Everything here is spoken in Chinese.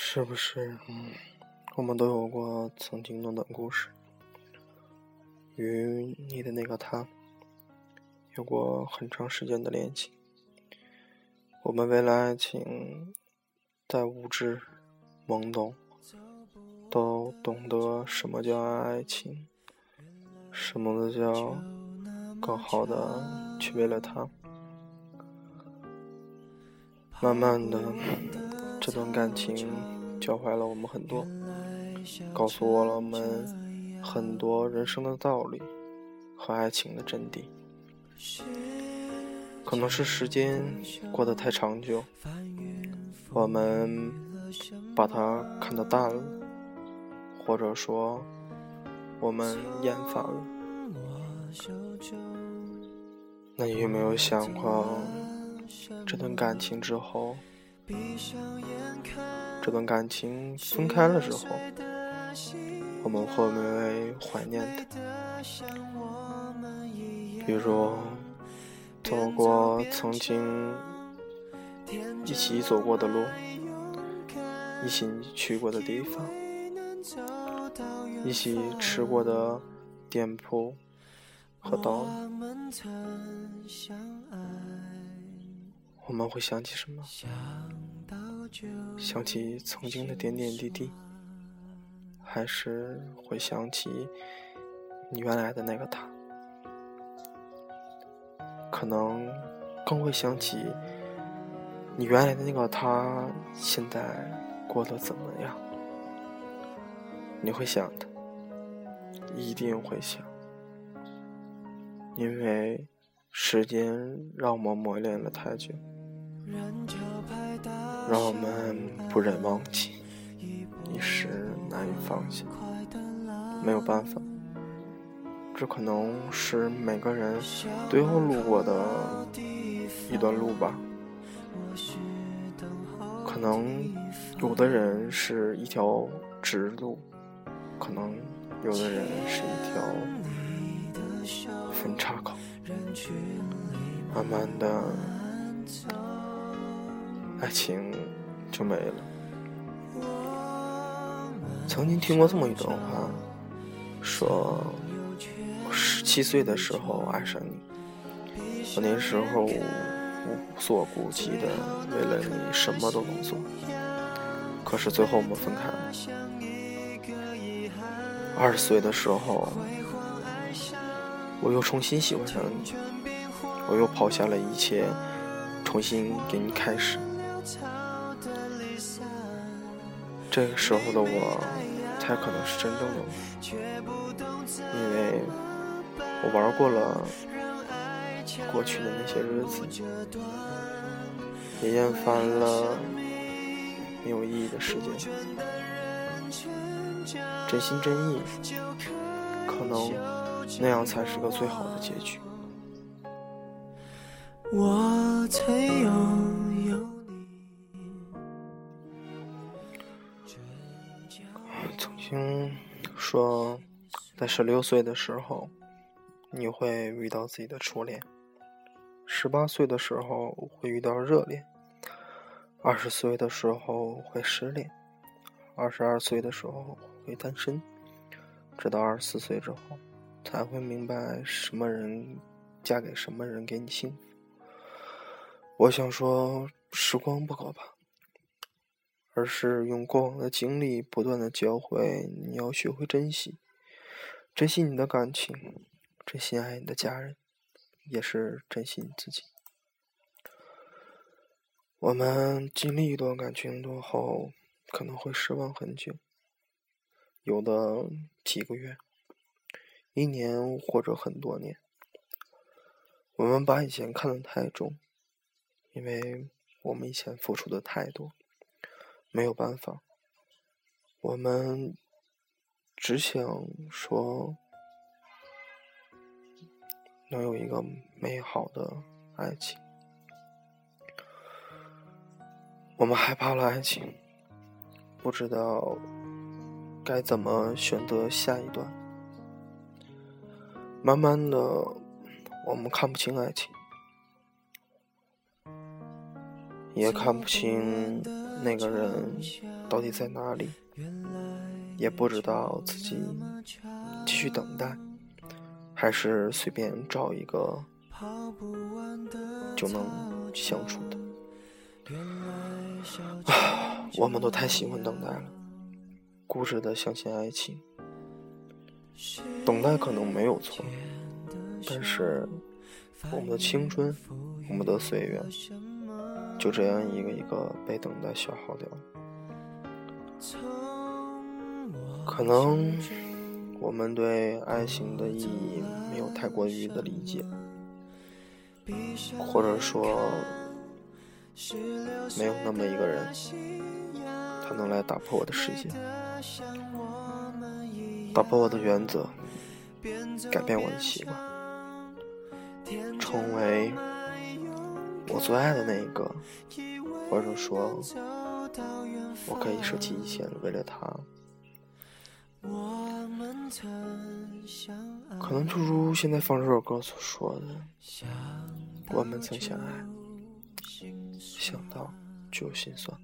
是不是？嗯，我们都有过曾经的暖故事，与你的那个他有过很长时间的恋情。我们为了爱情，在无知、懵懂，都懂得什么叫爱情，什么的叫更好的去为了他。慢慢的。这段感情教会了我们很多，告诉我了我们很多人生的道理和爱情的真谛。可能是时间过得太长久，我们把它看得淡了，或者说我们厌烦了。那你有没有想过，这段感情之后？这段感情分开了之后，我们会不会怀念他？比如走过曾经一起走过的路，一起去过的地方，一起吃过的店铺和道路，我们会想起什么？想起曾经的点点滴滴，还是会想起你原来的那个他，可能更会想起你原来的那个他现在过得怎么样？你会想的，一定会想，因为时间让我们磨练了太久。让我们不忍忘记，一时难以放下。没有办法，这可能是每个人最后路过的一段路吧。可能有的人是一条直路，可能有的人是一条分岔口。慢慢的。爱情就没了。曾经听过这么一段话，说我十七岁的时候爱上你，我那时候无所顾忌的为了你什么都能做。可是最后我们分开了。二十岁的时候，我又重新喜欢上你，我又抛下了一切，重新给你开始。这个时候的我，才可能是真正的我，因为我玩过了过去的那些日子，也厌烦了没有意义的世界，真心真意，可能那样才是个最好的结局。我曾有。听说，在十六岁的时候，你会遇到自己的初恋；十八岁的时候会遇到热恋；二十岁的时候会失恋；二十二岁的时候会单身；直到二十四岁之后，才会明白什么人嫁给什么人给你幸福。我想说，时光不可怕。而是用过往的经历不断的教会你要学会珍惜，珍惜你的感情，珍惜爱你的家人，也是珍惜你自己。我们经历一段感情多后，可能会失望很久，有的几个月、一年或者很多年。我们把以前看得太重，因为我们以前付出的太多。没有办法，我们只想说能有一个美好的爱情。我们害怕了爱情，不知道该怎么选择下一段。慢慢的，我们看不清爱情，也看不清。那个人到底在哪里，也不知道自己继续等待，还是随便找一个就能相处的。我们都太喜欢等待了，固执的相信爱情。等待可能没有错，但是我们的青春，我们的岁月，就这样一个一个被等待消耗掉了。可能我们对爱情的意义没有太过于的理解，或者说没有那么一个人，他能来打破我的世界。打破我的原则，改变我的习惯，成为我最爱的那一个，或者说，我可以舍弃一切为了他。可能就如现在放这首歌所说的，我们曾相爱，想到就心酸。